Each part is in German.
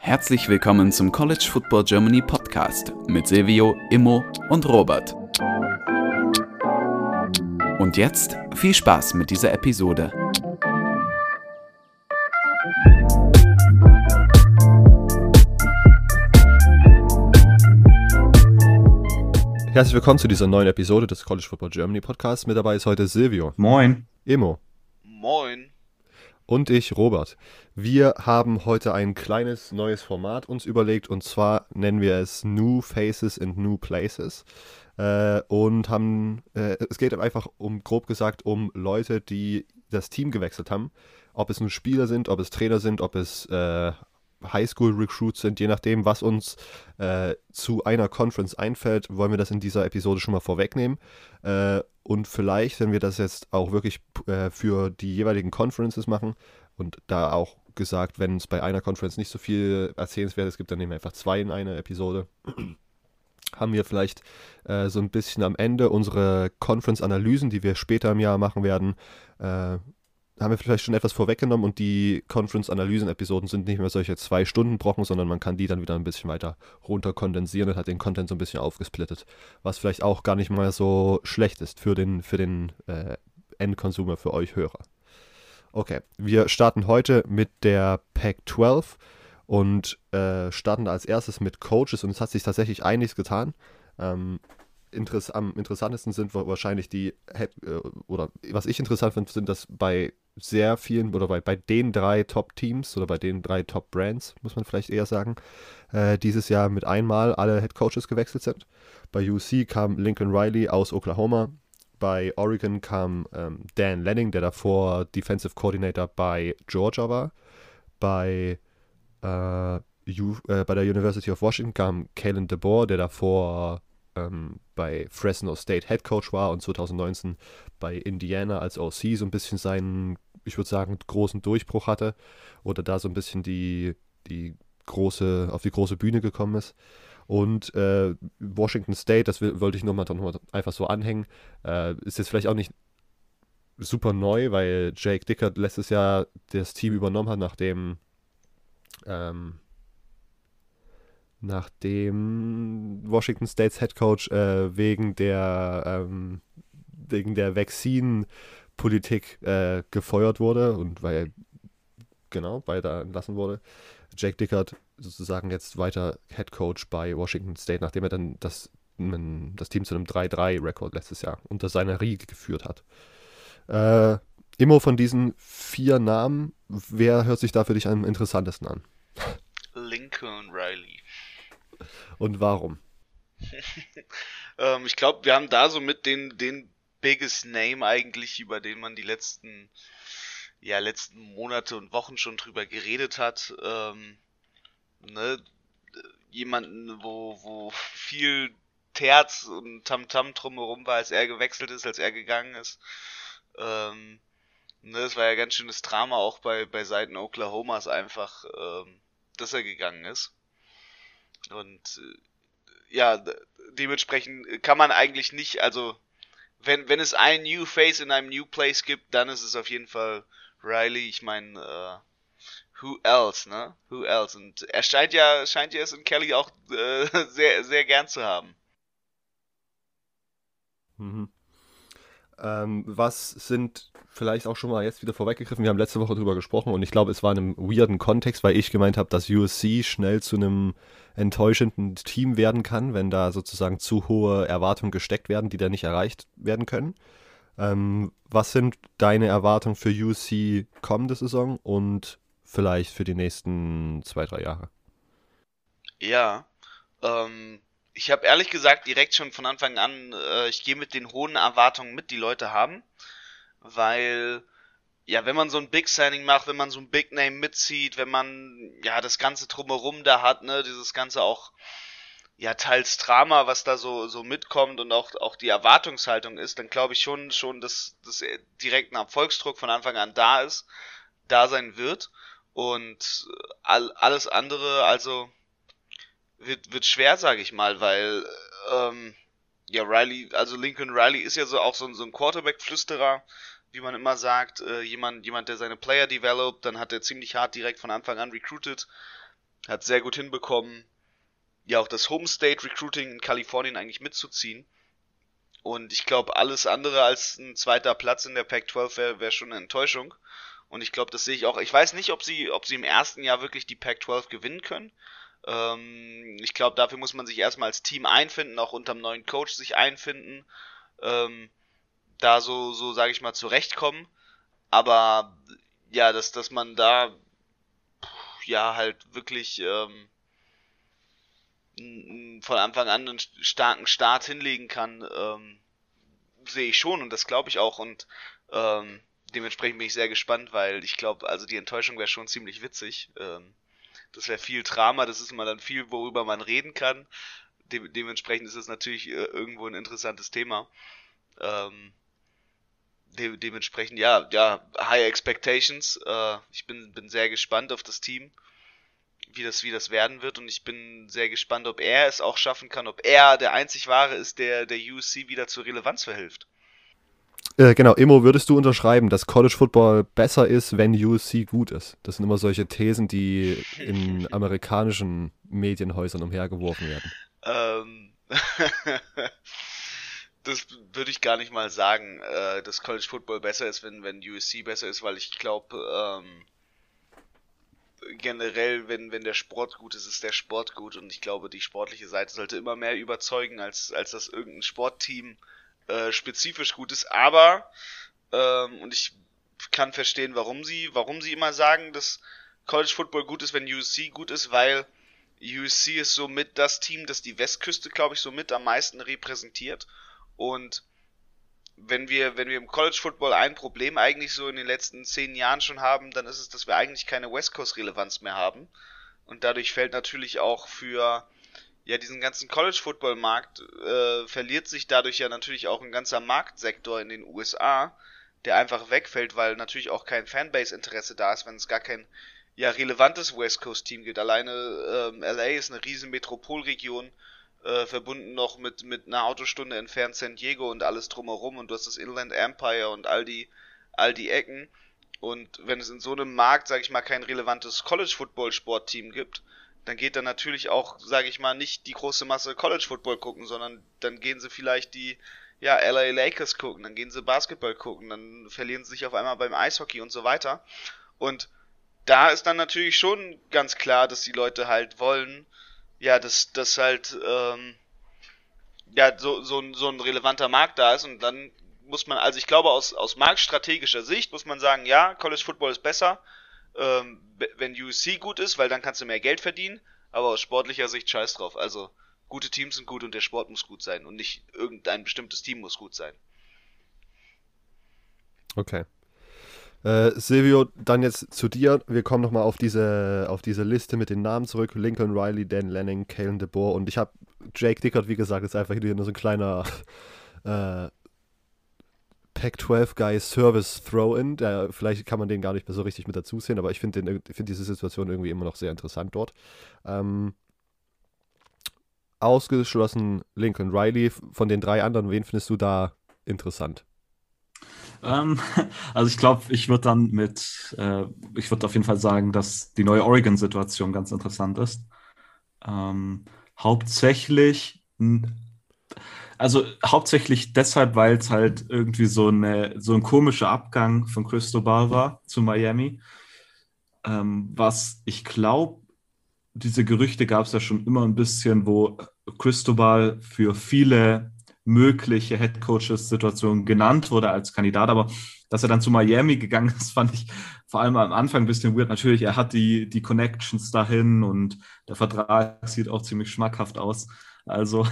Herzlich willkommen zum College Football Germany Podcast mit Silvio, Immo und Robert. Und jetzt viel Spaß mit dieser Episode. Herzlich willkommen zu dieser neuen Episode des College Football Germany Podcasts. Mit dabei ist heute Silvio. Moin. Emo. Moin. Und ich, Robert. Wir haben heute ein kleines neues Format uns überlegt und zwar nennen wir es New Faces and New Places. Äh, und haben, äh, es geht einfach um, grob gesagt, um Leute, die das Team gewechselt haben. Ob es nun Spieler sind, ob es Trainer sind, ob es äh, Highschool-Recruits sind, je nachdem, was uns äh, zu einer Conference einfällt, wollen wir das in dieser Episode schon mal vorwegnehmen. Äh, und vielleicht, wenn wir das jetzt auch wirklich äh, für die jeweiligen Conferences machen und da auch gesagt, wenn es bei einer Conference nicht so viel Erzählenswertes gibt, dann nehmen wir einfach zwei in einer Episode. haben wir vielleicht äh, so ein bisschen am Ende unsere Conference-Analysen, die wir später im Jahr machen werden, äh, haben wir vielleicht schon etwas vorweggenommen und die Conference-Analysen-Episoden sind nicht mehr solche zwei Stunden Brocken, sondern man kann die dann wieder ein bisschen weiter runter kondensieren und hat den Content so ein bisschen aufgesplittet, was vielleicht auch gar nicht mal so schlecht ist für den, für den äh, Endconsumer, für euch Hörer. Okay, wir starten heute mit der Pack 12 und äh, starten als erstes mit Coaches und es hat sich tatsächlich einiges getan. Ähm, Interess am interessantesten sind wahrscheinlich die, äh, oder was ich interessant finde, sind, dass bei sehr vielen oder bei, bei den drei Top-Teams oder bei den drei Top-Brands, muss man vielleicht eher sagen, äh, dieses Jahr mit einmal alle Head Coaches gewechselt sind. Bei UC kam Lincoln Riley aus Oklahoma. Bei Oregon kam ähm, Dan Lanning, der davor Defensive Coordinator bei Georgia war. Bei, äh, U, äh, bei der University of Washington kam Kalen DeBoer, der davor ähm, bei Fresno State Head Coach war und 2019 bei Indiana als OC so ein bisschen seinen, ich würde sagen, großen Durchbruch hatte oder da so ein bisschen die, die große, auf die große Bühne gekommen ist. Und äh, Washington State, das wollte ich nochmal noch einfach so anhängen, äh, ist jetzt vielleicht auch nicht super neu, weil Jake Dickert letztes Jahr das Team übernommen hat, nachdem ähm, nachdem Washington States Head Coach äh, wegen der ähm, wegen der Vaccine-Politik äh, gefeuert wurde und weil genau weiter entlassen wurde. Jake Dickert sozusagen jetzt weiter Head Coach bei Washington State, nachdem er dann das, das Team zu einem 3-3-Rekord letztes Jahr unter seiner Riege geführt hat. Äh, Immo von diesen vier Namen, wer hört sich da für dich am interessantesten an? Lincoln Riley. Und warum? ähm, ich glaube, wir haben da so mit den, den biggest Name eigentlich, über den man die letzten, ja, letzten Monate und Wochen schon drüber geredet hat. Ähm, ne? Jemanden, wo, wo viel Terz und Tamtam -Tam drumherum war, als er gewechselt ist, als er gegangen ist. Ähm, ne, es war ja ganz schönes Drama auch bei, bei Seiten Oklahomas einfach, ähm, dass er gegangen ist. Und äh, ja, dementsprechend kann man eigentlich nicht, also wenn, wenn es ein New Face in einem New Place gibt, dann ist es auf jeden Fall Riley. Ich meine, äh, who else, ne? Who else? Und er scheint ja, scheint ja es in Kelly auch äh, sehr, sehr gern zu haben. Mhm. Ähm, was sind vielleicht auch schon mal jetzt wieder vorweggegriffen? Wir haben letzte Woche drüber gesprochen und ich glaube, es war in einem weirden Kontext, weil ich gemeint habe, dass USC schnell zu einem enttäuschenden Team werden kann, wenn da sozusagen zu hohe Erwartungen gesteckt werden, die da nicht erreicht werden können. Ähm, was sind deine Erwartungen für USC kommende Saison und vielleicht für die nächsten zwei, drei Jahre? Ja, ähm, ich habe ehrlich gesagt direkt schon von Anfang an, äh, ich gehe mit den hohen Erwartungen mit, die Leute haben, weil ja, wenn man so ein Big Signing macht, wenn man so ein Big Name mitzieht, wenn man ja das ganze drumherum da hat, ne, dieses ganze auch ja teils Drama, was da so so mitkommt und auch auch die Erwartungshaltung ist, dann glaube ich schon schon, dass dass direkt ein Erfolgsdruck von Anfang an da ist, da sein wird. Und all, alles andere, also wird, wird schwer, sage ich mal, weil ähm, ja Riley, also Lincoln Riley ist ja so auch so, so ein Quarterback-Flüsterer. wie man immer sagt, äh, jemand, jemand, der seine Player developt, dann hat er ziemlich hart direkt von Anfang an recruited, hat sehr gut hinbekommen, ja auch das Home State Recruiting in Kalifornien eigentlich mitzuziehen. Und ich glaube, alles andere als ein zweiter Platz in der Pac-12 wäre wär schon eine Enttäuschung. Und ich glaube, das sehe ich auch. Ich weiß nicht, ob sie, ob sie im ersten Jahr wirklich die Pac-12 gewinnen können. Ähm, ich glaube, dafür muss man sich erstmal als Team einfinden, auch unterm neuen Coach sich einfinden. Ähm, da so, so sage ich mal, zurechtkommen. Aber ja, dass, dass man da ja halt wirklich ähm, von Anfang an einen starken Start hinlegen kann, ähm, sehe ich schon und das glaube ich auch und ähm, dementsprechend bin ich sehr gespannt, weil ich glaube, also die Enttäuschung wäre schon ziemlich witzig. Ähm, das wäre viel Drama, das ist immer dann viel, worüber man reden kann. De dementsprechend ist es natürlich äh, irgendwo ein interessantes Thema. Ähm, de dementsprechend, ja, ja, High Expectations. Äh, ich bin, bin sehr gespannt auf das Team, wie das, wie das werden wird. Und ich bin sehr gespannt, ob er es auch schaffen kann, ob er der einzig Wahre ist, der der USC wieder zur Relevanz verhilft. Äh, genau, Immo, würdest du unterschreiben, dass College Football besser ist, wenn USC gut ist? Das sind immer solche Thesen, die in amerikanischen Medienhäusern umhergeworfen werden. Ähm. das würde ich gar nicht mal sagen, äh, dass College Football besser ist, wenn, wenn USC besser ist, weil ich glaube, ähm, generell, wenn, wenn der Sport gut ist, ist der Sport gut und ich glaube, die sportliche Seite sollte immer mehr überzeugen, als, als dass irgendein Sportteam äh, spezifisch gut ist. Aber, ähm, und ich kann verstehen, warum sie, warum sie immer sagen, dass College Football gut ist, wenn USC gut ist, weil USC ist somit das Team, das die Westküste, glaube ich, somit am meisten repräsentiert und wenn wir, wenn wir im College Football ein Problem eigentlich so in den letzten zehn Jahren schon haben, dann ist es, dass wir eigentlich keine West Coast Relevanz mehr haben. Und dadurch fällt natürlich auch für ja diesen ganzen College Football Markt äh, verliert sich dadurch ja natürlich auch ein ganzer Marktsektor in den USA, der einfach wegfällt, weil natürlich auch kein Fanbase Interesse da ist, wenn es gar kein ja relevantes West Coast Team gibt. Alleine ähm, LA ist eine riesen Metropolregion äh, verbunden noch mit, mit einer Autostunde entfernt San Diego und alles drumherum und du hast das Inland Empire und all die, all die Ecken. Und wenn es in so einem Markt, sage ich mal, kein relevantes College Football Sportteam gibt, dann geht dann natürlich auch, sage ich mal, nicht die große Masse College Football gucken, sondern dann gehen sie vielleicht die ja, LA Lakers gucken, dann gehen sie Basketball gucken, dann verlieren sie sich auf einmal beim Eishockey und so weiter. Und da ist dann natürlich schon ganz klar, dass die Leute halt wollen, ja, dass das halt ähm, ja so, so, so ein relevanter Markt da ist und dann muss man, also ich glaube aus, aus marktstrategischer Sicht muss man sagen, ja, College Football ist besser, ähm, wenn USC gut ist, weil dann kannst du mehr Geld verdienen, aber aus sportlicher Sicht scheiß drauf. Also gute Teams sind gut und der Sport muss gut sein und nicht irgendein bestimmtes Team muss gut sein. Okay. Äh, Silvio, dann jetzt zu dir. Wir kommen nochmal auf diese, auf diese Liste mit den Namen zurück. Lincoln Riley, Dan Lanning, Kalen DeBoer und ich habe Jake Dickert, wie gesagt, ist einfach nur so ein kleiner äh, Pac-12 Guy Service Throw-In. Vielleicht kann man den gar nicht mehr so richtig mit dazu sehen, aber ich finde find diese Situation irgendwie immer noch sehr interessant dort. Ähm, ausgeschlossen Lincoln Riley. Von den drei anderen, wen findest du da interessant? Ähm, also ich glaube, ich würde dann mit, äh, ich würde auf jeden Fall sagen, dass die neue Oregon-Situation ganz interessant ist. Ähm, hauptsächlich, also hauptsächlich deshalb, weil es halt irgendwie so, eine, so ein komischer Abgang von Cristobal war zu Miami. Ähm, was ich glaube, diese Gerüchte gab es ja schon immer ein bisschen, wo Cristobal für viele mögliche Head Coaches Situation genannt wurde als Kandidat, aber dass er dann zu Miami gegangen ist, fand ich vor allem am Anfang ein bisschen weird. Natürlich, er hat die, die Connections dahin und der Vertrag sieht auch ziemlich schmackhaft aus. Also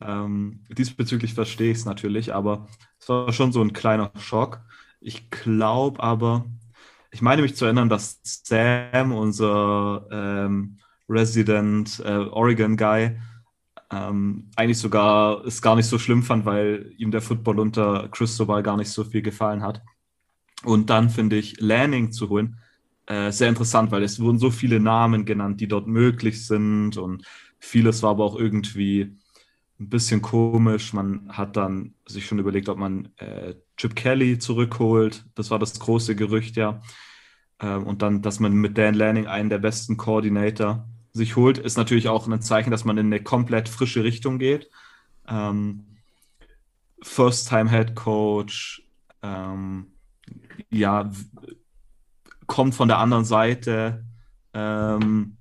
ähm, diesbezüglich verstehe ich es natürlich, aber es war schon so ein kleiner Schock. Ich glaube aber, ich meine mich zu erinnern, dass Sam, unser ähm, Resident äh, Oregon Guy, ähm, eigentlich sogar es gar nicht so schlimm fand, weil ihm der Football unter Cristobal gar nicht so viel gefallen hat. Und dann finde ich Lanning zu holen äh, sehr interessant, weil es wurden so viele Namen genannt, die dort möglich sind und vieles war aber auch irgendwie ein bisschen komisch. Man hat dann sich schon überlegt, ob man äh, Chip Kelly zurückholt. Das war das große Gerücht, ja. Ähm, und dann, dass man mit Dan Lanning einen der besten Coordinator sich holt, ist natürlich auch ein Zeichen, dass man in eine komplett frische Richtung geht. Ähm, First-Time-Head Coach, ähm, ja, kommt von der anderen Seite ähm,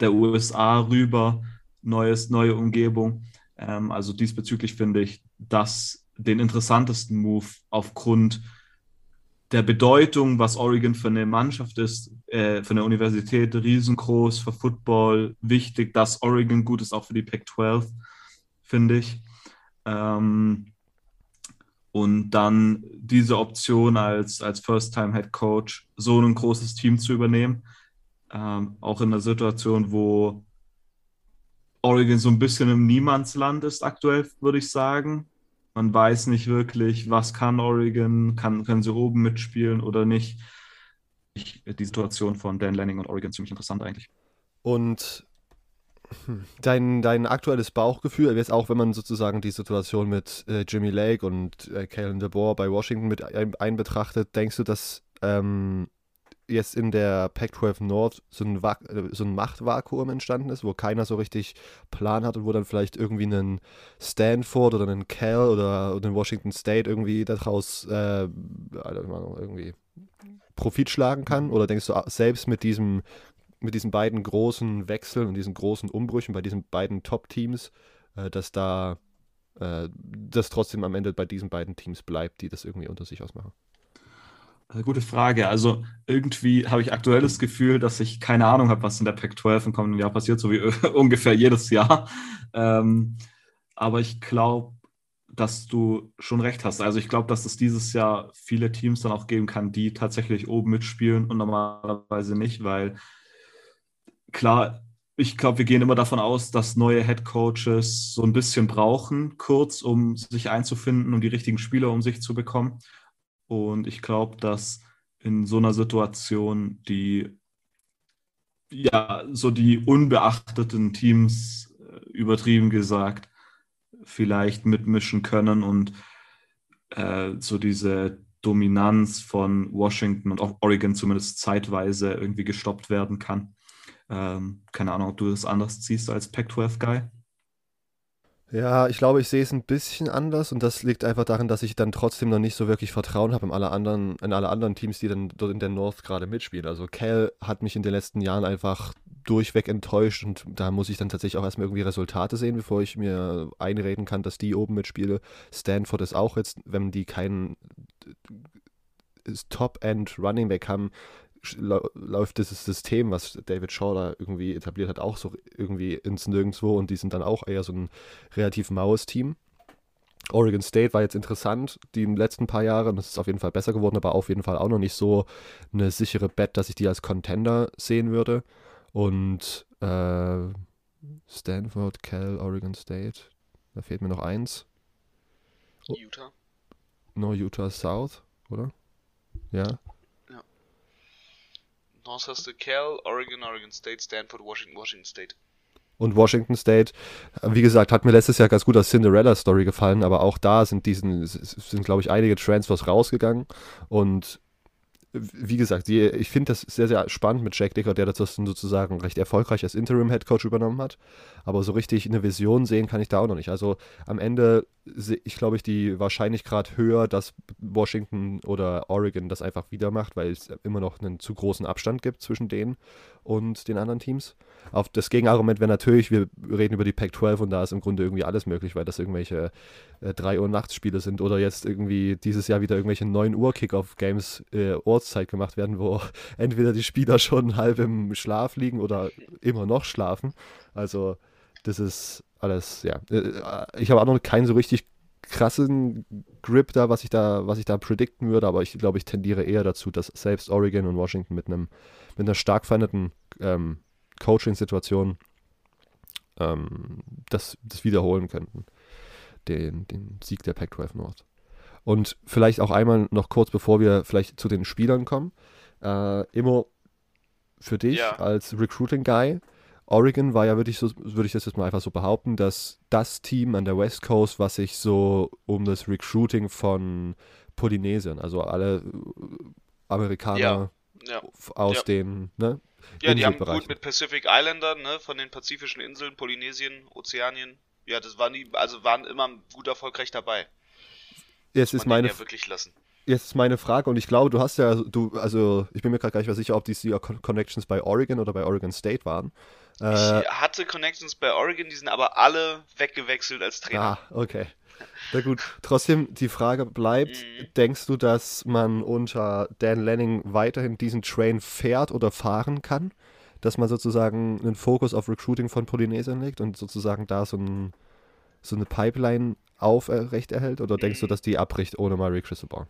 der USA rüber, neues, neue Umgebung. Ähm, also diesbezüglich finde ich das den interessantesten Move aufgrund der Bedeutung, was Oregon für eine Mannschaft ist, äh, für eine Universität, riesengroß, für Football, wichtig, dass Oregon gut ist, auch für die Pac-12, finde ich. Ähm, und dann diese Option als, als First-Time-Head Coach, so ein großes Team zu übernehmen, ähm, auch in einer Situation, wo Oregon so ein bisschen im Niemandsland ist aktuell, würde ich sagen. Man weiß nicht wirklich, was kann Oregon, kann, können sie oben mitspielen oder nicht. Ich, die Situation von Dan Lanning und Oregon ziemlich interessant eigentlich. Und hm, dein, dein aktuelles Bauchgefühl, jetzt auch wenn man sozusagen die Situation mit äh, Jimmy Lake und äh, Kalen DeBoer bei Washington mit ein, einbetrachtet, denkst du, dass ähm, jetzt in der Pac-12 North so ein, äh, so ein Machtvakuum entstanden ist, wo keiner so richtig Plan hat und wo dann vielleicht irgendwie ein Stanford oder ein Cal oder, oder Washington State irgendwie daraus äh, irgendwie Profit schlagen kann? Oder denkst du, ah, selbst mit diesem mit diesen beiden großen Wechseln und diesen großen Umbrüchen bei diesen beiden Top-Teams, äh, dass da äh, das trotzdem am Ende bei diesen beiden Teams bleibt, die das irgendwie unter sich ausmachen? Äh, gute Frage. Also irgendwie habe ich aktuell das Gefühl, dass ich keine Ahnung habe, was in der Pac-12 im kommenden Jahr passiert, so wie ungefähr jedes Jahr. Ähm, aber ich glaube, dass du schon recht hast. Also ich glaube, dass es dieses Jahr viele Teams dann auch geben kann, die tatsächlich oben mitspielen und normalerweise nicht, weil klar, ich glaube, wir gehen immer davon aus, dass neue Head Coaches so ein bisschen brauchen, kurz, um sich einzufinden und die richtigen Spieler um sich zu bekommen. Und ich glaube, dass in so einer Situation die, ja, so die unbeachteten Teams, äh, übertrieben gesagt, vielleicht mitmischen können und äh, so diese Dominanz von Washington und auch Oregon zumindest zeitweise irgendwie gestoppt werden kann. Ähm, keine Ahnung, ob du das anders siehst als Pac-12-Guy. Ja, ich glaube, ich sehe es ein bisschen anders und das liegt einfach darin, dass ich dann trotzdem noch nicht so wirklich Vertrauen habe in alle anderen, in alle anderen Teams, die dann dort in der North gerade mitspielen. Also Cal hat mich in den letzten Jahren einfach durchweg enttäuscht und da muss ich dann tatsächlich auch erstmal irgendwie Resultate sehen, bevor ich mir einreden kann, dass die oben mitspiele. Stanford ist auch jetzt, wenn die keinen Top-End Running Back haben, läuft dieses System, was David Shaw da irgendwie etabliert hat, auch so irgendwie ins Nirgendwo und die sind dann auch eher so ein relativ maues Team. Oregon State war jetzt interessant, die letzten paar Jahre, und das ist auf jeden Fall besser geworden, aber auf jeden Fall auch noch nicht so eine sichere Bet, dass ich die als Contender sehen würde. Und äh, Stanford, Cal, Oregon State, da fehlt mir noch eins. Utah. No, Utah South, oder? Ja. North hast du Cal, Oregon, Oregon State, Stanford, Washington, Washington State. Und Washington State, wie gesagt, hat mir letztes Jahr ganz gut als Cinderella-Story gefallen, aber auch da sind diesen, sind, glaube ich, einige Transfers rausgegangen und wie gesagt, die, ich finde das sehr, sehr spannend mit Jack Dicker, der das sozusagen recht erfolgreich als Interim-Headcoach übernommen hat. Aber so richtig eine Vision sehen kann ich da auch noch nicht. Also am Ende ich, glaube ich, die Wahrscheinlichkeit höher, dass Washington oder Oregon das einfach wieder macht, weil es immer noch einen zu großen Abstand gibt zwischen denen und den anderen Teams. Auf das Gegenargument wäre natürlich, wir reden über die Pac-12 und da ist im Grunde irgendwie alles möglich, weil das irgendwelche äh, 3 Uhr Nachtspiele sind oder jetzt irgendwie dieses Jahr wieder irgendwelche 9 Uhr Kickoff-Games äh, Ortszeit gemacht werden, wo entweder die Spieler schon halb im Schlaf liegen oder immer noch schlafen. Also das ist alles, ja. Äh, ich habe auch noch keinen so richtig krassen Grip da, was ich da, was ich da predikten würde, aber ich glaube, ich tendiere eher dazu, dass selbst Oregon und Washington mit einem, mit einer stark veränderten ähm, Coaching-Situation ähm, das, das wiederholen könnten. Den, den Sieg der Pac-12 North. Und vielleicht auch einmal noch kurz, bevor wir vielleicht zu den Spielern kommen. Äh, Immo, für dich ja. als Recruiting-Guy, Oregon war ja wirklich so, würde ich das jetzt mal einfach so behaupten, dass das Team an der West Coast, was sich so um das Recruiting von Polynesien, also alle äh, Amerikaner Ja, ja. aus Ja. den ne, Ja, die haben gut mit Pacific Islandern, ne, von den pazifischen Inseln, Polynesien, Ozeanien. Ja, das waren die, also waren immer gut erfolgreich dabei. Jetzt ist meine ja wirklich lassen. Jetzt ist meine Frage, und ich glaube, du hast ja, du, also ich bin mir gerade gar nicht mehr sicher, ob die Con- Connections bei Oregon oder bei Oregon State waren. Äh, ich hatte Connections bei Oregon, die sind aber alle weggewechselt als Trainer. ah, okay. Na gut, trotzdem, die Frage bleibt, Mhm. denkst du, dass man unter Dan Lanning weiterhin diesen Train fährt oder fahren kann? Dass man sozusagen einen Fokus auf Recruiting von Polynesien legt und sozusagen da so, ein, so eine Pipeline aufrechterhält? Oder denkst du, Mhm. dass die abbricht ohne Mario Cristobal?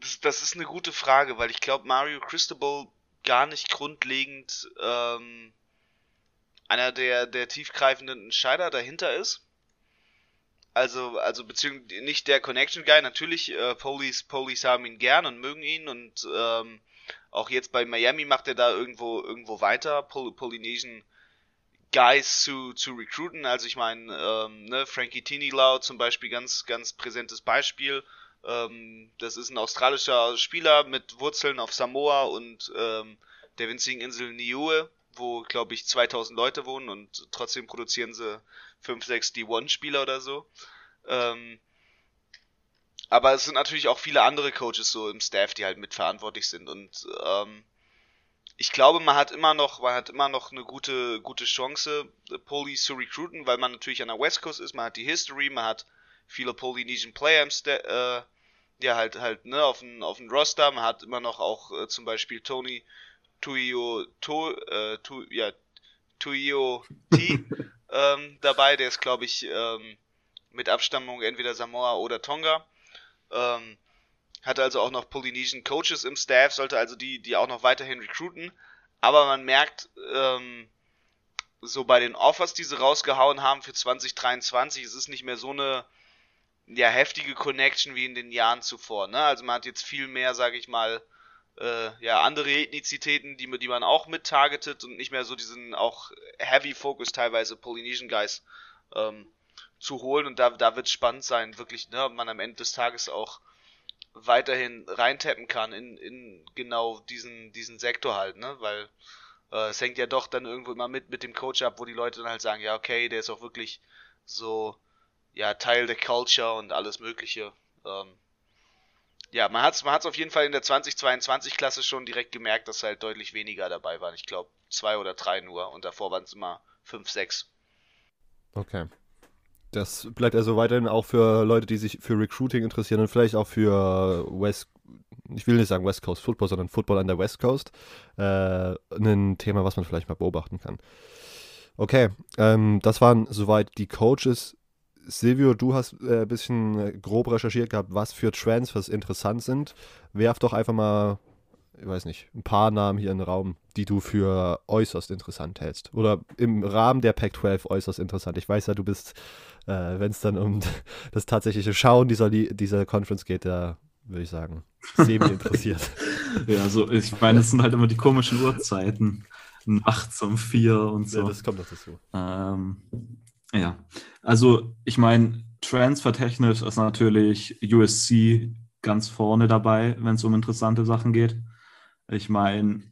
Das, das ist eine gute Frage, weil ich glaube, Mario Cristobal gar nicht grundlegend ähm, einer der, der tiefgreifenden Entscheider dahinter ist. Also, also beziehungsweise nicht der Connection Guy. Natürlich, äh, Police, Police haben ihn gern und mögen ihn und ähm, auch jetzt bei Miami macht er da irgendwo irgendwo weiter, Pol Polynesian Guys zu, zu recruiten. Also ich meine, ähm, ne, Frankie Tinilau zum Beispiel ganz, ganz präsentes Beispiel. Ähm, das ist ein australischer Spieler mit Wurzeln auf Samoa und ähm, der winzigen Insel Niue, wo, glaube ich, 2000 Leute wohnen und trotzdem produzieren sie 5, 6 D1-Spieler oder so. Ähm, aber es sind natürlich auch viele andere Coaches so im Staff, die halt mitverantwortlich sind und ähm, ich glaube, man hat immer noch, man hat immer noch eine gute, gute Chance, Police zu recruiten, weil man natürlich an der West Coast ist, man hat die History, man hat viele Polynesian Player im Sta äh, ja halt halt ne auf dem auf dem Roster, man hat immer noch auch äh, zum Beispiel Tony Tuio to, äh, tu, ja Tuio T ähm, dabei, der ist glaube ich ähm, mit Abstammung entweder Samoa oder Tonga. Ähm, hat also auch noch Polynesian Coaches im Staff, sollte also die, die auch noch weiterhin recruiten. Aber man merkt, ähm, so bei den Offers, die sie rausgehauen haben für 2023, es ist nicht mehr so eine ja, heftige Connection wie in den Jahren zuvor. Ne? Also man hat jetzt viel mehr, sage ich mal, äh, ja, andere Ethnizitäten, die, die man auch mit targetet und nicht mehr so diesen auch Heavy Focus teilweise Polynesian Guys ähm, zu holen. Und da, da wird spannend sein, wirklich, ne, ob man am Ende des Tages auch weiterhin reintappen kann in, in genau diesen, diesen Sektor halt, ne? Weil äh, es hängt ja doch dann irgendwo immer mit mit dem Coach ab, wo die Leute dann halt sagen, ja, okay, der ist auch wirklich so, ja, Teil der Culture und alles Mögliche. Ähm, ja, man hat's, man hat's auf jeden Fall in der 2022-Klasse schon direkt gemerkt, dass halt deutlich weniger dabei waren. Ich glaube, zwei oder drei nur und davor waren es immer fünf, sechs. Okay. Das bleibt also weiterhin auch für Leute, die sich für Recruiting interessieren und vielleicht auch für West, ich will nicht sagen West Coast Football, sondern Football an der West Coast, äh, ein Thema, was man vielleicht mal beobachten kann. Okay, ähm, das waren soweit die Coaches. Silvio, du hast äh, ein bisschen äh, grob recherchiert gehabt, was für Transfers interessant sind. Werf doch einfach mal, ich weiß nicht, ein paar Namen hier in den Raum, die du für äußerst interessant hältst. Oder im Rahmen der Pac-12 äußerst interessant. Ich weiß ja, du bist, äh, wenn es dann um das tatsächliche Schauen dieser, dieser Conference geht, da würde ich sagen, semi interessiert. Ja, also ich meine, es sind halt immer die komischen Uhrzeiten. Nachts um vier und so. ja, das kommt noch dazu. Ähm, ja, also ich meine, transfertechnisch ist natürlich USC ganz vorne dabei, wenn es um interessante Sachen geht. Ich meine,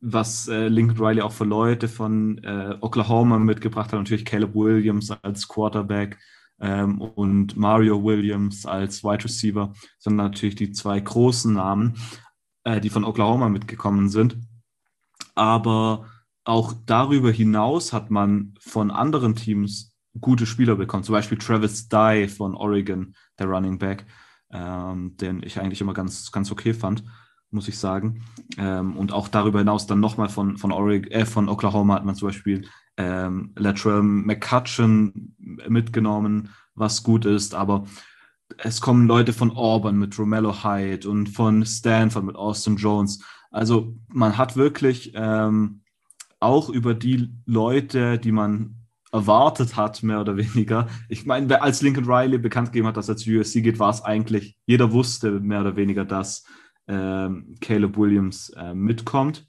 was äh, Lincoln Riley auch für Leute von äh, Oklahoma mitgebracht hat, natürlich Caleb Williams als Quarterback ähm, und Mario Williams als Wide Receiver, sind natürlich die zwei großen Namen, äh, die von Oklahoma mitgekommen sind. Aber auch darüber hinaus hat man von anderen Teams gute Spieler bekommen. Zum Beispiel Travis Dye von Oregon, der Running Back, ähm, den ich eigentlich immer ganz, ganz okay fand, muss ich sagen. Ähm, und auch darüber hinaus dann nochmal von, von, Oregon, äh, von Oklahoma hat man zum Beispiel ähm, Latrell McCutcheon mitgenommen, was gut ist, aber es kommen Leute von Auburn mit Romello Hyde und von Stanford mit Austin Jones. Also man hat wirklich ähm, auch über die Leute, die man erwartet hat, mehr oder weniger. Ich meine, als Lincoln Riley bekannt gegeben hat, dass er zu USC geht, war es eigentlich, jeder wusste mehr oder weniger, dass ähm, Caleb Williams äh, mitkommt.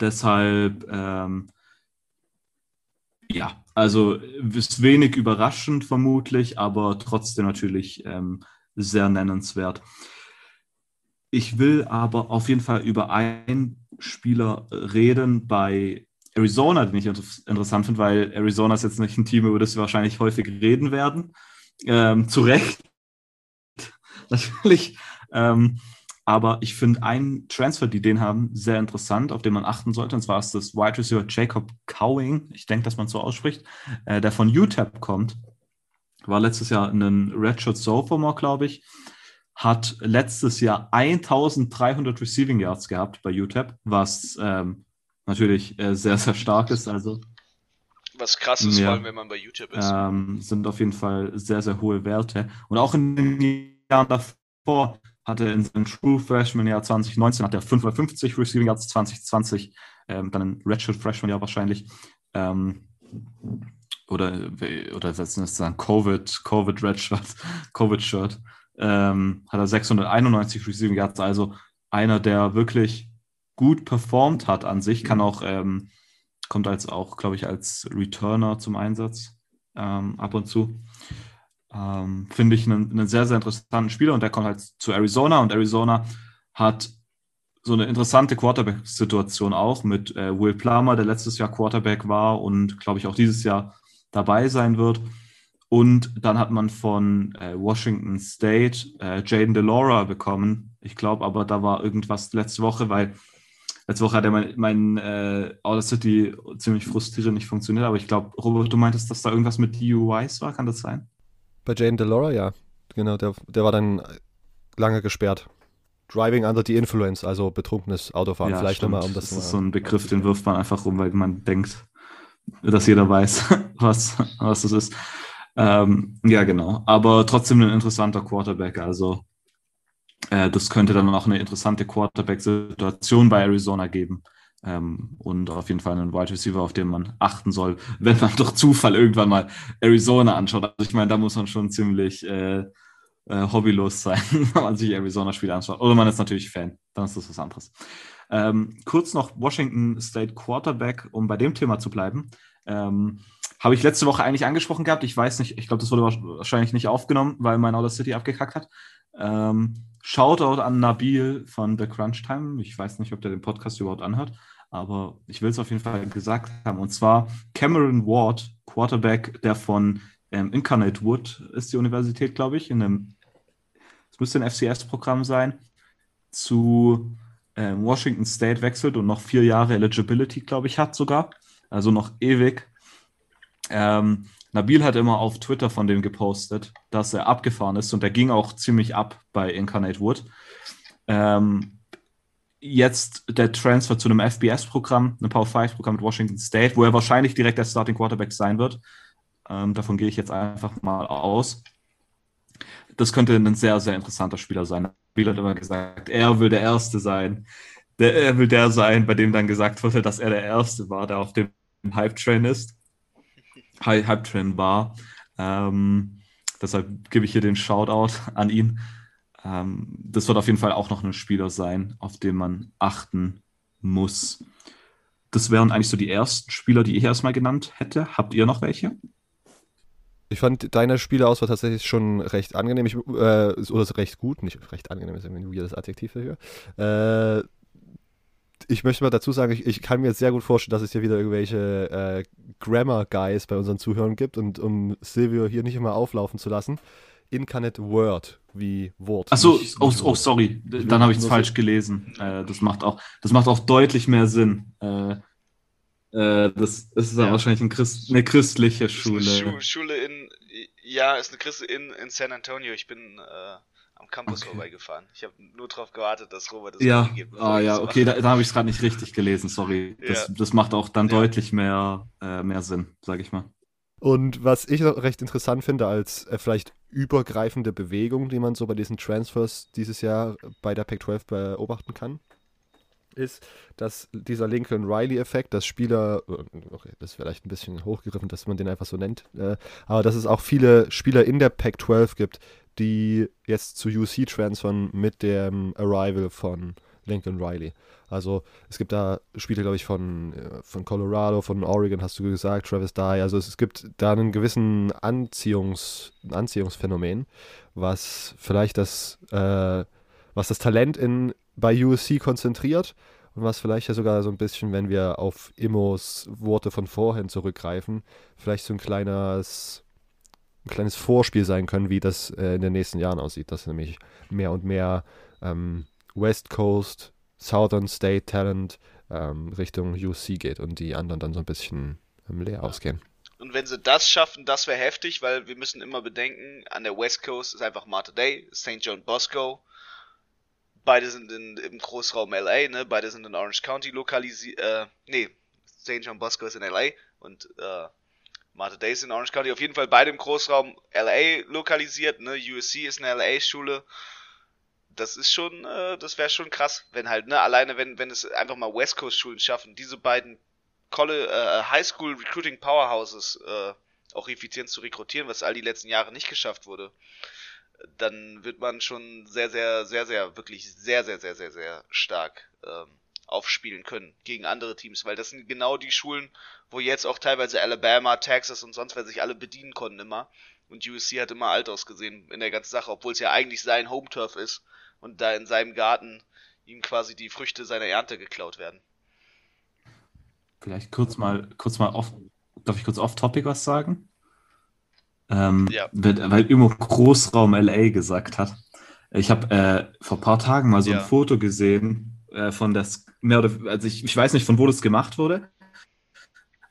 Deshalb, ähm, ja, also ist wenig überraschend vermutlich, aber trotzdem natürlich ähm, sehr nennenswert. Ich will aber auf jeden Fall über einen Spieler reden bei Arizona, den ich interessant finde, weil Arizona ist jetzt nicht ein Team, über das wir wahrscheinlich häufig reden werden. Ähm, zu Recht, natürlich. Ähm, aber ich finde einen Transfer, die den haben, sehr interessant, auf den man achten sollte. Und zwar ist das Wide Receiver Jacob Cowing. Ich denke, dass man so ausspricht, äh, der von UTEP kommt. War letztes Jahr ein Redshirt Sophomore, glaube ich. Hat letztes Jahr 1300 Receiving Yards gehabt bei UTEP, was ähm, natürlich äh, sehr, sehr stark ist. Also, was krass ist, ja, vor allem wenn man bei UTEP ist. Ähm, sind auf jeden Fall sehr, sehr hohe Werte. Und auch in den Jahren davor hatte in seinem True Freshman Jahr 2019 hat er 550 Receiving Yards, 2020 ähm, dann ein Redshirt Freshman Jahr wahrscheinlich. Ähm, oder, oder setzen es dann Covid, Covid Redshirt, Covid Shirt, ähm, hat er 691 Receiving Yards, also einer, der wirklich gut performt hat an sich, kann auch, ähm, kommt als auch, glaube ich, als Returner zum Einsatz ähm, ab und zu. Ähm, Finde ich einen, einen, sehr, sehr interessanten Spieler und der kommt halt zu Arizona und Arizona hat so eine interessante Quarterback-Situation auch mit äh, Will Plummer, der letztes Jahr Quarterback war und glaube ich auch dieses Jahr dabei sein wird. Und dann hat man von äh, Washington State äh, Jaden Delora bekommen. Ich glaube aber, da war irgendwas letzte Woche, weil letzte Woche hat er mein, mein äh, Outer City ziemlich frustrierend nicht funktioniert. Aber ich glaube, Robert, du meintest, dass da irgendwas mit DUIs war, kann das sein? Bei Jane Delora, ja. Genau, der, der war dann lange gesperrt. Driving under the influence, also betrunkenes Autofahren. Ja, Vielleicht nochmal, um das. Das ist so ein Begriff, den wirft man einfach rum, weil man denkt, dass jeder weiß, was, was das ist. Ähm, ja, genau. Aber trotzdem ein interessanter Quarterback. Also, äh, das könnte dann auch eine interessante Quarterback-Situation bei Arizona geben. Ähm, und auf jeden Fall einen Wide Receiver, auf den man achten soll, wenn man durch Zufall irgendwann mal Arizona anschaut. Also ich meine, da muss man schon ziemlich äh, äh, hobbylos sein, wenn man sich Arizona-Spiele anschaut. Oder man ist natürlich Fan, dann ist das was anderes. Ähm, kurz noch Washington State Quarterback, um bei dem Thema zu bleiben. Ähm, habe ich letzte Woche eigentlich angesprochen gehabt. Ich weiß nicht, ich glaube, das wurde wahrscheinlich nicht aufgenommen, weil mein Outer City abgekackt hat. Ähm, Shoutout an Nabil von The Crunch Time. Ich weiß nicht, ob der den Podcast überhaupt anhört aber ich will es auf jeden Fall gesagt haben. Und zwar Cameron Ward, Quarterback, der von ähm, Incarnate Wood ist die Universität, glaube ich, in einem, es müsste ein FCS-Programm sein, zu ähm, Washington State wechselt und noch vier Jahre Eligibility, glaube ich, hat sogar. Also noch ewig. Ähm, Nabil hat immer auf Twitter von dem gepostet, dass er abgefahren ist und er ging auch ziemlich ab bei Incarnate Wood. Ähm, jetzt der Transfer zu einem FBS-Programm, einem Power 5-Programm mit Washington State, wo er wahrscheinlich direkt der Starting Quarterback sein wird. Ähm, davon gehe ich jetzt einfach mal aus. Das könnte ein sehr, sehr interessanter Spieler sein. Bill hat immer gesagt, er will der Erste sein. Der, er will der sein, bei dem dann gesagt wurde, dass er der Erste war, der auf dem Hype-Train ist. Hype-Train war. Ähm, deshalb gebe ich hier den Shoutout an ihn. Ähm, das wird auf jeden Fall auch noch ein Spieler sein, auf den man achten muss. Das wären eigentlich so die ersten Spieler, die ich erstmal genannt hätte. Habt ihr noch welche? Ich fand deine Spielerauswahl tatsächlich schon recht angenehm, ich, äh, oder recht gut, nicht recht angenehm ist ein weirdes Adjektiv dafür. Äh, ich möchte mal dazu sagen, ich, ich, kann mir sehr gut vorstellen, dass es hier wieder irgendwelche äh, Grammar-Guys bei unseren Zuhörern gibt und um Silvio hier nicht immer auflaufen zu lassen, Incarnate Word wie Wort. Achso, oh, oh, sorry, dann habe ich es falsch gelesen. Äh, das, macht auch, das macht auch deutlich mehr Sinn. Äh, äh, das, das, ist ja. wahrscheinlich ein Christ, eine christliche Schule. Eine Schule in, ja, ist eine Christ in, in San Antonio. Ich bin äh, am Campus okay. vorbeigefahren. Ich habe nur darauf gewartet, dass Robert das ja. gibt. Ah ja, okay, da, da habe ich es gerade nicht richtig gelesen, sorry. Das, ja. das macht auch dann ja. deutlich mehr, äh, mehr Sinn, sage ich mal. Und was ich noch recht interessant finde, als äh, vielleicht übergreifende Bewegung, die man so bei diesen Transfers dieses Jahr bei der Pac-12 beobachten kann, ist, dass dieser Lincoln Riley-Effekt, dass Spieler, äh, okay, das ist vielleicht ein bisschen hochgegriffen, dass man den einfach so nennt, äh, aber dass es auch viele Spieler in der Pac-12 gibt, die jetzt zu UC transfern mit dem Arrival von Lincoln Riley. Also es gibt da Spiele, glaube ich, von, äh, von Colorado, von Oregon, hast du gesagt, Travis Dye. Also es, es gibt da einen gewissen Anziehungs, Anziehungsphänomen, was vielleicht das, äh, was das Talent in, bei USC konzentriert und was vielleicht ja sogar so ein bisschen, wenn wir auf Immos Worte von vorhin zurückgreifen, vielleicht so ein kleines, ein kleines Vorspiel sein können, wie das äh, in den nächsten Jahren aussieht, dass nämlich mehr und mehr ähm, West Coast, Southern State Talent ähm, Richtung UC geht und die anderen dann so ein bisschen ähm, leer ausgehen. Und wenn sie das schaffen, das wäre heftig, weil wir müssen immer bedenken, an der West Coast ist einfach Marta Day, St. John Bosco. Beide sind in, im Großraum LA, ne? Beide sind in Orange County lokalisiert. Äh, nee, St. John Bosco ist in LA und äh, Marta Day ist in Orange County. Auf jeden Fall beide im Großraum LA lokalisiert, ne? USC ist eine LA-Schule das ist schon, äh, das wäre schon krass, wenn halt, ne, alleine wenn, wenn es einfach mal West Coast Schulen schaffen, diese beiden College, äh, High School Recruiting Powerhouses äh, auch effizient zu rekrutieren, was all die letzten Jahre nicht geschafft wurde, dann wird man schon sehr, sehr, sehr, sehr, wirklich sehr, sehr, sehr, sehr, sehr stark ähm, aufspielen können gegen andere Teams, weil das sind genau die Schulen, wo jetzt auch teilweise Alabama, Texas und sonst wer sich alle bedienen konnten immer. Und USC hat immer alt ausgesehen in der ganzen Sache, obwohl es ja eigentlich sein Home Turf ist und da in seinem Garten ihm quasi die Früchte seiner Ernte geklaut werden. Vielleicht kurz mal, kurz mal off, darf ich kurz off-topic was sagen? Ähm, ja. Weil Immo Großraum LA gesagt hat. Ich habe äh, vor ein paar Tagen mal so ja. ein Foto gesehen äh, von das, mehr oder also ich, ich weiß nicht, von wo das gemacht wurde,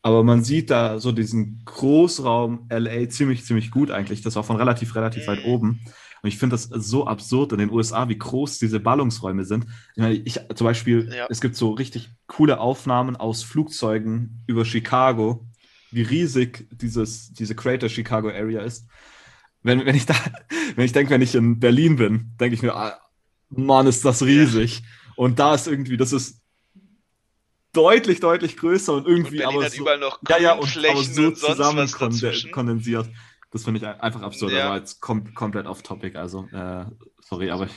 aber man sieht da so diesen Großraum LA ziemlich, ziemlich gut eigentlich. Das war von relativ, relativ weit oben. Und ich finde das so absurd in den USA, wie groß diese Ballungsräume sind. Ich meine, ich, zum Beispiel, ja. es gibt so richtig coole Aufnahmen aus Flugzeugen über Chicago, wie riesig dieses, diese Crater Chicago Area ist. Wenn, wenn ich da, wenn ich denke, wenn ich in Berlin bin, denke ich mir, ah, Mann, ist das riesig. Ja. Und da ist irgendwie, das ist deutlich, deutlich größer und irgendwie und aber so, ja, ja, und, aber so zusammen kondensiert. Das finde ich einfach absurd. Ja. Aber jetzt kom komplett off topic. Also, äh, sorry, aber ich.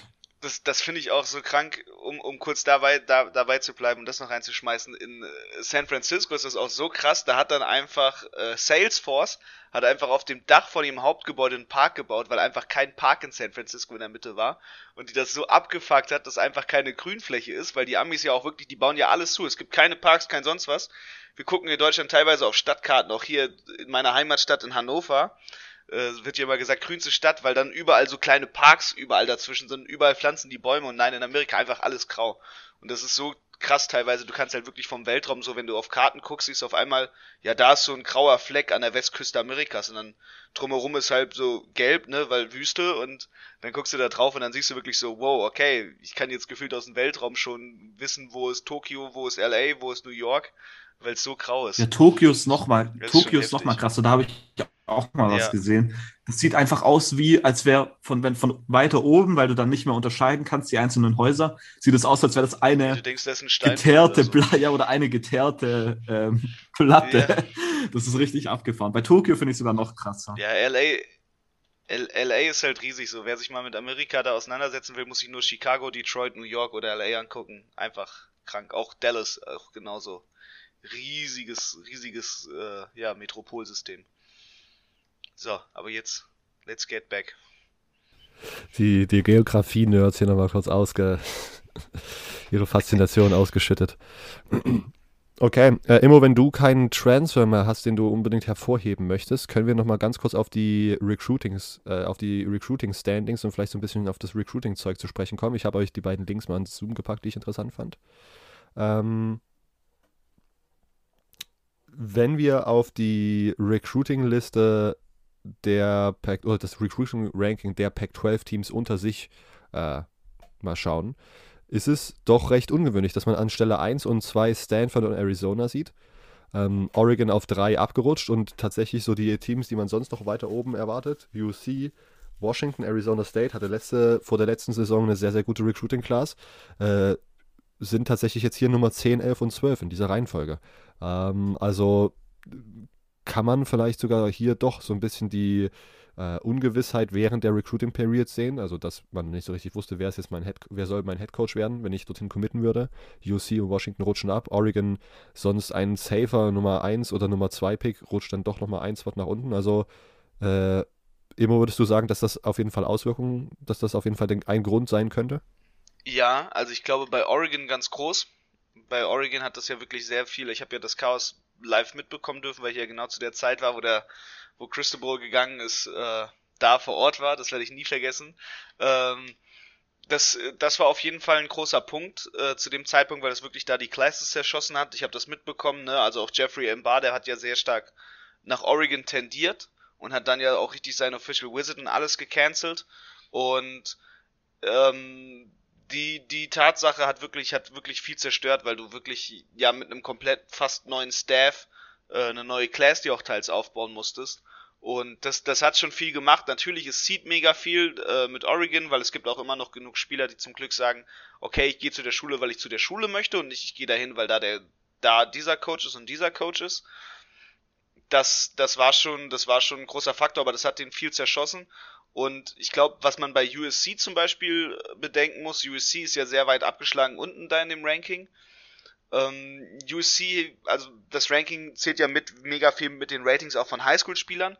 Das, das finde ich auch so krank, um, um kurz dabei, da, dabei zu bleiben und das noch reinzuschmeißen. In äh, San Francisco ist das auch so krass, da hat dann einfach äh, Salesforce hat einfach auf dem Dach von ihrem Hauptgebäude einen Park gebaut, weil einfach kein Park in San Francisco in der Mitte war und die das so abgefuckt hat, dass einfach keine Grünfläche ist, weil die Amis ja auch wirklich, die bauen ja alles zu. Es gibt keine Parks, kein sonst was. Wir gucken in Deutschland teilweise auf Stadtkarten, auch hier in meiner Heimatstadt in Hannover äh, wird hier immer gesagt, grünste Stadt, weil dann überall so kleine Parks überall dazwischen sind, überall pflanzen die Bäume und nein, in Amerika einfach alles grau. Und das ist so krass teilweise, du kannst halt wirklich vom Weltraum so, wenn du auf Karten guckst, siehst du auf einmal, ja, da ist so ein grauer Fleck an der Westküste Amerikas und dann drumherum ist halt so gelb, ne, weil Wüste und dann guckst du da drauf und dann siehst du wirklich so, wow, okay, ich kann jetzt gefühlt aus dem Weltraum schon wissen, wo ist Tokio, wo ist LA, wo ist New York weil es so grau ist. Ja, Tokio ist nochmal, Tokio ist nochmal krass. Da habe ich auch mal was ja. gesehen. Das sieht einfach aus wie, als wäre von, wenn von weiter oben, weil du dann nicht mehr unterscheiden kannst, die einzelnen Häuser, sieht es aus, als wäre das eine denkst, das ein geteerte oder, so. ja, oder eine geteerte ähm, Platte. Ja. Das ist richtig abgefahren. Bei Tokio finde ich sogar noch krasser. Ja, LA, LA ist halt riesig so. Wer sich mal mit Amerika da auseinandersetzen will, muss sich nur Chicago, Detroit, New York oder LA angucken. Einfach krank. Auch Dallas, auch genauso riesiges, riesiges äh, ja, Metropolsystem. So, aber jetzt, let's get back. Die, die Geografie-Nerds hier nochmal kurz ausge ihre Faszination ausgeschüttet. Okay, äh, Immo, wenn du keinen Transfer mehr hast, den du unbedingt hervorheben möchtest, können wir nochmal ganz kurz auf die Recruitings, äh, auf die Recruiting-Standings und vielleicht so ein bisschen auf das Recruiting-Zeug zu sprechen kommen. Ich habe euch die beiden Links mal ins Zoom gepackt, die ich interessant fand. Ähm, wenn wir auf die Recruiting-Liste der Pac oder das Recruiting-Ranking der Pac-12-Teams unter sich äh, mal schauen, ist es doch recht ungewöhnlich, dass man an Stelle 1 und 2 Stanford und Arizona sieht. Ähm, Oregon auf 3 abgerutscht und tatsächlich so die Teams, die man sonst noch weiter oben erwartet, UC, Washington, Arizona State hatte letzte, vor der letzten Saison eine sehr, sehr gute Recruiting-Class. Äh, sind tatsächlich jetzt hier Nummer 10, 11 und 12 in dieser Reihenfolge. Ähm, also kann man vielleicht sogar hier doch so ein bisschen die äh, Ungewissheit während der Recruiting Period sehen, also dass man nicht so richtig wusste, wer ist jetzt mein Head, wer soll mein Head Coach werden, wenn ich dorthin committen würde. UC und Washington rutschen ab, Oregon sonst ein safer Nummer 1 oder Nummer 2 Pick rutscht dann doch nochmal ein Spot nach unten. Also äh, immer würdest du sagen, dass das auf jeden Fall Auswirkungen, dass das auf jeden Fall ein Grund sein könnte? Ja, also ich glaube bei Oregon ganz groß. Bei Oregon hat das ja wirklich sehr viel. Ich habe ja das Chaos live mitbekommen dürfen, weil ich ja genau zu der Zeit war, wo der, wo Cristobal gegangen ist, äh, da vor Ort war. Das werde ich nie vergessen. Ähm, das, das war auf jeden Fall ein großer Punkt äh, zu dem Zeitpunkt, weil es wirklich da die Classes zerschossen hat. Ich habe das mitbekommen, ne? Also auch Jeffrey Mbar, der hat ja sehr stark nach Oregon tendiert und hat dann ja auch richtig sein Official Wizard und alles gecancelt. Und ähm, die, die Tatsache hat wirklich, hat wirklich viel zerstört, weil du wirklich ja mit einem komplett fast neuen Staff äh, eine neue Class, die auch teils aufbauen musstest. Und das, das hat schon viel gemacht. Natürlich, es zieht mega viel äh, mit Oregon, weil es gibt auch immer noch genug Spieler, die zum Glück sagen, okay, ich gehe zu der Schule, weil ich zu der Schule möchte und nicht ich gehe dahin, weil da der da dieser Coach ist und dieser Coach ist. Das, das war schon, das war schon ein großer Faktor, aber das hat den viel zerschossen. Und ich glaube, was man bei USC zum Beispiel äh, bedenken muss, USC ist ja sehr weit abgeschlagen unten da in dem Ranking. Ähm, USC, also das Ranking zählt ja mit mega viel mit den Ratings auch von Highschool-Spielern.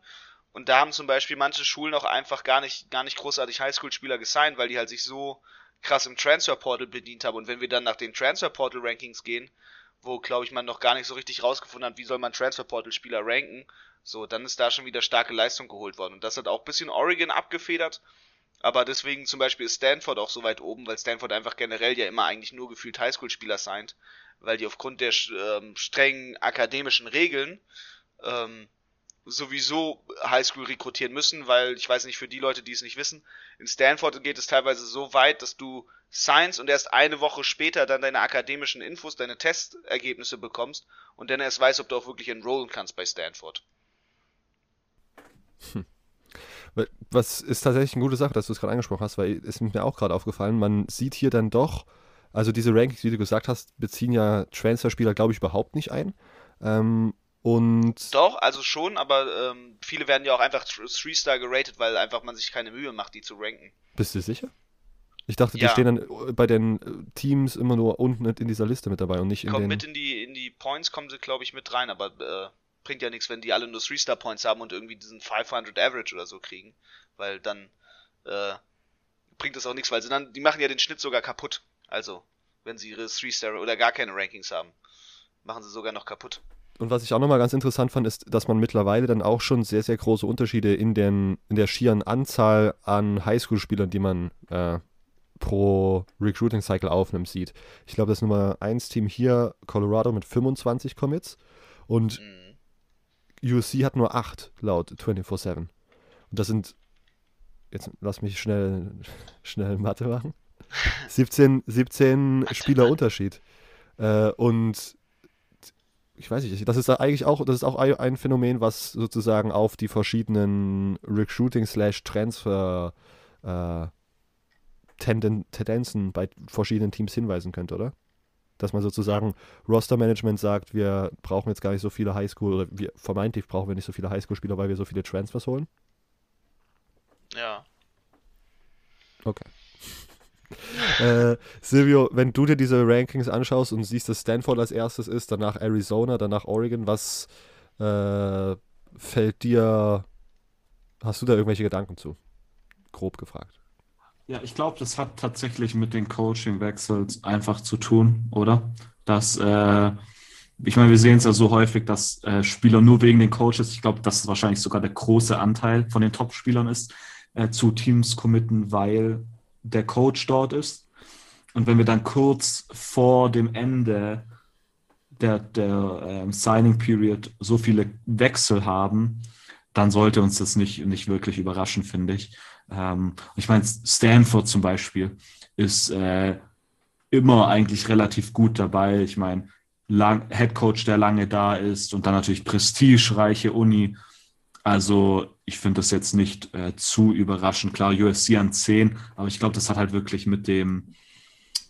Und da haben zum Beispiel manche Schulen auch einfach gar nicht, gar nicht großartig Highschool-Spieler gesigned, weil die halt sich so krass im Transfer-Portal bedient haben. Und wenn wir dann nach den Transfer-Portal-Rankings gehen, wo, glaube ich, man noch gar nicht so richtig rausgefunden hat, wie soll man Transfer-Portal-Spieler ranken, so, dann ist da schon wieder starke Leistung geholt worden. Und das hat auch ein bisschen Oregon abgefedert. Aber deswegen zum Beispiel ist Stanford auch so weit oben, weil Stanford einfach generell ja immer eigentlich nur gefühlt Highschool-Spieler signed, weil die aufgrund der ähm, strengen akademischen Regeln ähm, sowieso Highschool rekrutieren müssen, weil ich weiß nicht, für die Leute, die es nicht wissen, in Stanford geht es teilweise so weit, dass du Science und erst eine Woche später dann deine akademischen Infos, deine Testergebnisse bekommst und dann erst weißt, ob du auch wirklich enrollen kannst bei Stanford. Hm. Was ist tatsächlich eine gute Sache, dass du es gerade angesprochen hast, weil es mir auch gerade aufgefallen, man sieht hier dann doch, also diese Rankings, wie du gesagt hast, beziehen ja Transferspieler, glaube ich, überhaupt nicht ein. Ähm, und Doch, also schon, aber ähm, viele werden ja auch einfach 3-Star geratet, weil einfach man sich keine Mühe macht, die zu ranken. Bist du sicher? Ich dachte, ja. die stehen dann bei den äh, Teams immer nur unten in dieser Liste mit dabei und nicht in Kommt den... mit in die, in die Points, kommen sie, glaube ich, mit rein, aber äh, bringt ja nichts, wenn die alle nur 3-Star-Points haben und irgendwie diesen 500 Average oder so kriegen, weil dann äh, bringt das auch nichts, weil sie dann, die machen ja den Schnitt sogar kaputt. Also, wenn sie ihre 3-Star oder gar keine Rankings haben, machen sie sogar noch kaputt. Und was ich auch nochmal ganz interessant fand, ist, dass man mittlerweile dann auch schon sehr, sehr große Unterschiede in, den, in der schieren Anzahl an Highschool-Spielern, die man äh, pro Recruiting Cycle aufnimmt, sieht. Ich glaube, das Nummer 1 Team hier, Colorado mit 25 Commits und mhm. USC hat nur 8 laut 24-7. Und das sind, jetzt lass mich schnell, schnell Mathe machen, 17, 17 Spieler Unterschied. Äh, und ich weiß nicht, das ist eigentlich auch, das ist auch ein Phänomen, was sozusagen auf die verschiedenen Recruiting-Transfer äh, Tendenzen bei verschiedenen Teams hinweisen könnte, oder? dass man sozusagen Roster-Management sagt, wir brauchen jetzt gar nicht so viele Highschool, oder wir vermeintlich brauchen wir nicht so viele Highschool-Spieler, weil wir so viele Transfers holen? Ja. Okay. äh, Silvio, wenn du dir diese Rankings anschaust und siehst, dass Stanford als erstes ist, danach Arizona, danach Oregon, was äh, fällt dir, hast du da irgendwelche Gedanken zu? Grob gefragt. Ja, ich glaube, das hat tatsächlich mit den Coaching-Wechsels einfach zu tun, oder? Dass, äh, ich meine, wir sehen es ja so häufig, dass äh, Spieler nur wegen den Coaches, ich glaube, dass es wahrscheinlich sogar der große Anteil von den Top-Spielern ist, äh, zu Teams committen, weil der Coach dort ist. Und wenn wir dann kurz vor dem Ende der, der ähm, Signing Period so viele Wechsel haben, dann sollte uns das nicht, nicht wirklich überraschen, finde ich. Ähm, ich meine, Stanford zum Beispiel ist äh, immer eigentlich relativ gut dabei. Ich meine, Head Coach, der lange da ist und dann natürlich prestigereiche Uni. Also ich finde das jetzt nicht äh, zu überraschend. Klar, USC an 10, aber ich glaube, das hat halt wirklich mit dem,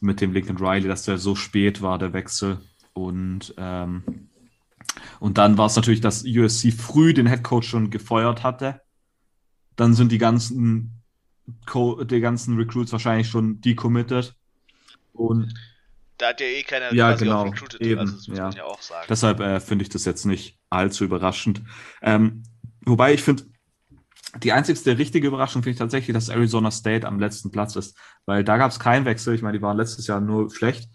mit dem Lincoln Riley, dass der so spät war, der Wechsel. Und, ähm, und dann war es natürlich, dass USC früh den Head Coach schon gefeuert hatte dann sind die ganzen, Co die ganzen Recruits wahrscheinlich schon decommitted. Und Da hat ja eh keiner Ja, genau, recruited, eben, also das muss ja. man ja auch sagen. Deshalb äh, finde ich das jetzt nicht allzu überraschend. Ähm, wobei ich finde, die einzigste richtige Überraschung finde ich tatsächlich, dass Arizona State am letzten Platz ist, weil da gab es keinen Wechsel. Ich meine, die waren letztes Jahr nur schlecht.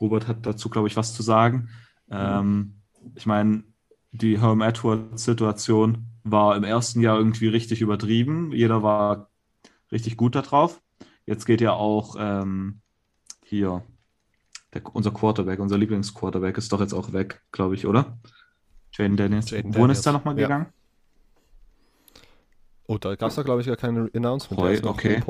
Robert hat dazu, glaube ich, was zu sagen. Ähm, ich meine, die Herm Edwards-Situation war im ersten Jahr irgendwie richtig übertrieben. Jeder war richtig gut da drauf. Jetzt geht ja auch ähm, hier der, unser Quarterback, unser Lieblingsquarterback ist doch jetzt auch weg, glaube ich, oder? Jaden Daniels. Jaden Wohin ist er nochmal ja. gegangen? Oh, da gab es da, glaube ich, gar kein Announcement. Heu, okay.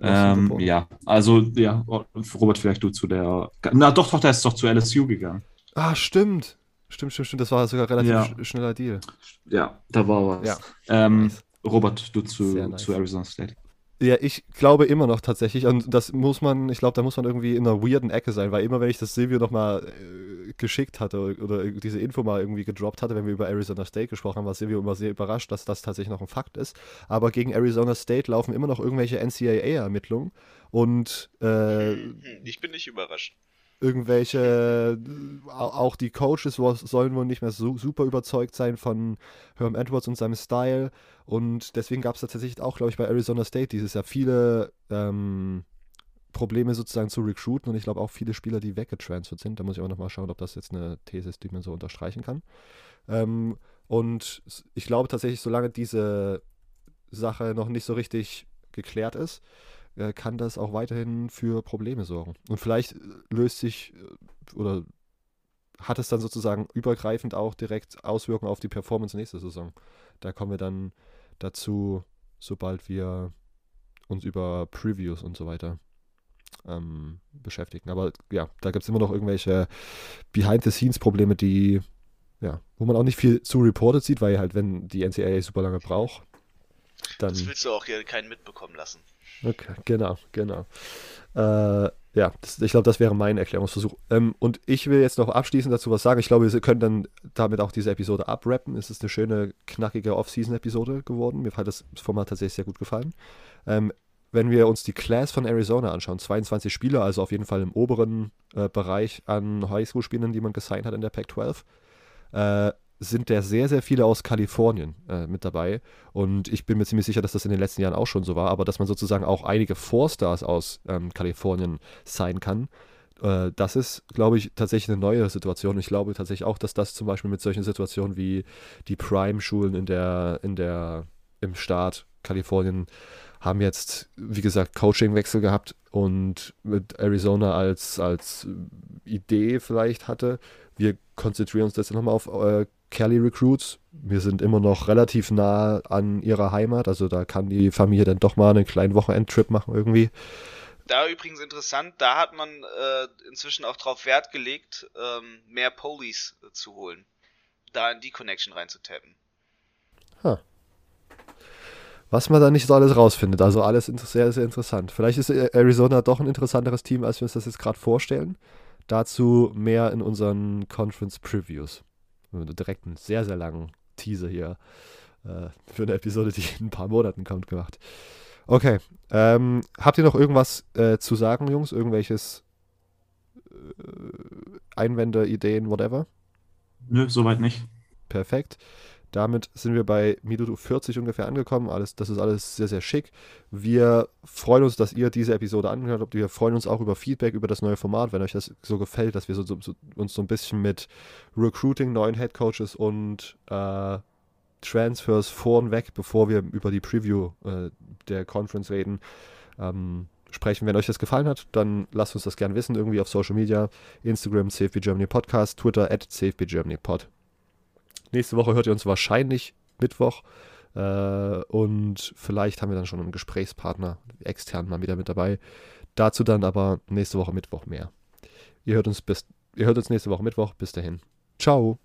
Ähm, ja, also, ja, Robert, vielleicht du zu der. Na doch, doch, der ist doch zu LSU gegangen. Ah, stimmt. Stimmt, stimmt, stimmt. Das war sogar relativ Ja. sch- schneller Deal. Ja, da war was. Ja. Ähm, Nice. Robert, du zu, nice. zu Arizona State. Ja, ich glaube immer noch tatsächlich, und das muss man, ich glaube, da muss man irgendwie in einer weirden Ecke sein, weil immer wenn ich das Silvio nochmal äh, geschickt hatte oder diese Info mal irgendwie gedroppt hatte, wenn wir über Arizona State gesprochen haben, war Silvio immer sehr überrascht, dass das tatsächlich noch ein Fakt ist. Aber gegen Arizona State laufen immer noch irgendwelche NCAA-Ermittlungen und äh, ich bin nicht überrascht. Irgendwelche, au- auch die Coaches sollen wohl nicht mehr so super überzeugt sein von Herm Edwards und seinem Style. Und deswegen gab es tatsächlich auch, glaube ich, bei Arizona State dieses Jahr viele ähm, Probleme sozusagen zu recruiten und ich glaube auch viele Spieler, die weggetransfert sind. Da muss ich auch nochmal schauen, ob das jetzt eine These ist, die man so unterstreichen kann. Ähm, und ich glaube tatsächlich, solange diese Sache noch nicht so richtig geklärt ist, äh, kann das auch weiterhin für Probleme sorgen. Und vielleicht äh, löst sich äh, oder hat es dann sozusagen übergreifend auch direkt Auswirkungen auf die Performance nächste Saison. Da kommen wir dann dazu, sobald wir uns über Previews und so weiter ähm, beschäftigen. Aber ja, da gibt es immer noch irgendwelche Behind-the-Scenes-Probleme, die, ja, wo man auch nicht viel zu reported sieht, weil halt, wenn die NCAA super lange braucht, dann. Das willst du auch hier keinen mitbekommen lassen. Okay, genau, genau. Äh, ja, das, ich glaube, das wäre mein Erklärungsversuch. Ähm, und ich will jetzt noch abschließend dazu was sagen. Ich glaube, wir können dann damit auch diese Episode abrappen. Es ist eine schöne, knackige Off-Season-Episode geworden. Mir hat das Format tatsächlich sehr gut gefallen. Ähm, wenn wir uns die Class von Arizona anschauen, 22 Spieler, also auf jeden Fall im oberen äh, Bereich an Highschool-Spielern, die man gesigned hat in der Pac-12, äh, sind da sehr, sehr viele aus Kalifornien äh, mit dabei. Und ich bin mir ziemlich sicher, dass das in den letzten Jahren auch schon so war, aber dass man sozusagen auch einige Four-Stars aus ähm, Kalifornien sein kann. Äh, das ist, glaube ich, tatsächlich eine neue Situation. Ich glaube tatsächlich auch, dass das zum Beispiel mit solchen Situationen wie die Prime-Schulen in der, in der, im Staat Kalifornien haben jetzt, wie gesagt, Coachingwechsel gehabt und mit Arizona als, als Idee vielleicht hatte. Wir konzentrieren uns jetzt nochmal auf äh, Kelly Recruits. Wir sind immer noch relativ nah an ihrer Heimat, also da kann die Familie dann doch mal einen kleinen Wochenendtrip machen irgendwie. Da übrigens interessant, da hat man äh, inzwischen auch drauf Wert gelegt, ähm, mehr Police äh, zu holen. Da in die Connection reinzutappen. Was man da nicht so alles rausfindet, also alles sehr, sehr interessant. Vielleicht ist äh, Arizona doch ein interessanteres Team, als wir uns das jetzt gerade vorstellen. Dazu mehr in unseren Conference Previews. Wir haben direkt einen sehr, sehr langen Teaser hier äh, für eine Episode, die in ein paar Monaten kommt, gemacht. Okay. Ähm, habt ihr noch irgendwas äh, zu sagen, Jungs? Irgendwelches äh, Einwände, Ideen, whatever? Nö, soweit nicht. Perfekt. Damit sind wir bei Minute 40 ungefähr angekommen. Alles, das ist alles sehr, sehr schick. Wir freuen uns, dass ihr diese Episode angehört habt. Wir freuen uns auch über Feedback über das neue Format, wenn euch das so gefällt, dass wir so, so, uns so ein bisschen mit Recruiting, neuen Headcoaches und äh, Transfers vornweg, bevor wir über die Preview äh, der Conference reden, ähm, sprechen. Wenn euch das gefallen hat, dann lasst uns das gerne wissen, irgendwie auf Social Media, Instagram, CFB Germany Podcast, Twitter, at CFB Germany Pod. Nächste Woche hört ihr uns wahrscheinlich Mittwoch. Äh, und vielleicht haben wir dann schon einen Gesprächspartner extern mal wieder mit dabei. Dazu dann aber nächste Woche Mittwoch mehr. Ihr hört uns bis, ihr hört uns nächste Woche Mittwoch. Bis dahin. Ciao.